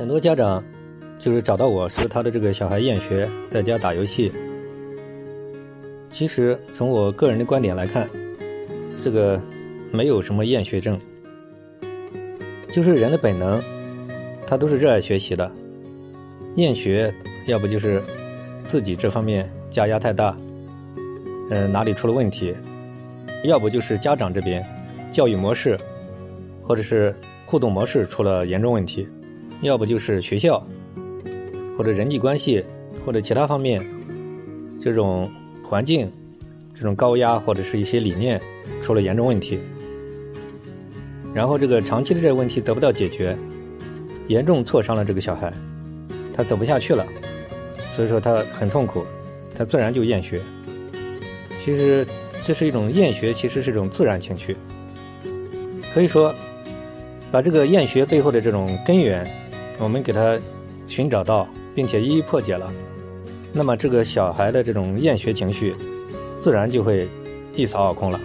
很多家长就是找到我说他的这个小孩厌学，在家打游戏。其实从我个人的观点来看，这个没有什么厌学症，就是人的本能，他都是热爱学习的。厌学要不就是自己这方面加压太大，嗯，哪里出了问题；要不就是家长这边教育模式或者是互动模式出了严重问题；要不就是学校或者人际关系或者其他方面这种。环境，这种高压或者是一些理念出了严重问题，然后这个长期的这个问题得不到解决，严重挫伤了这个小孩，他走不下去了，所以说他很痛苦，他自然就厌学。其实这是一种厌学，其实是一种自然情绪。可以说，把这个厌学背后的这种根源，我们给他寻找到，并且一一破解了。那么，这个小孩的这种厌学情绪，自然就会一扫而空了。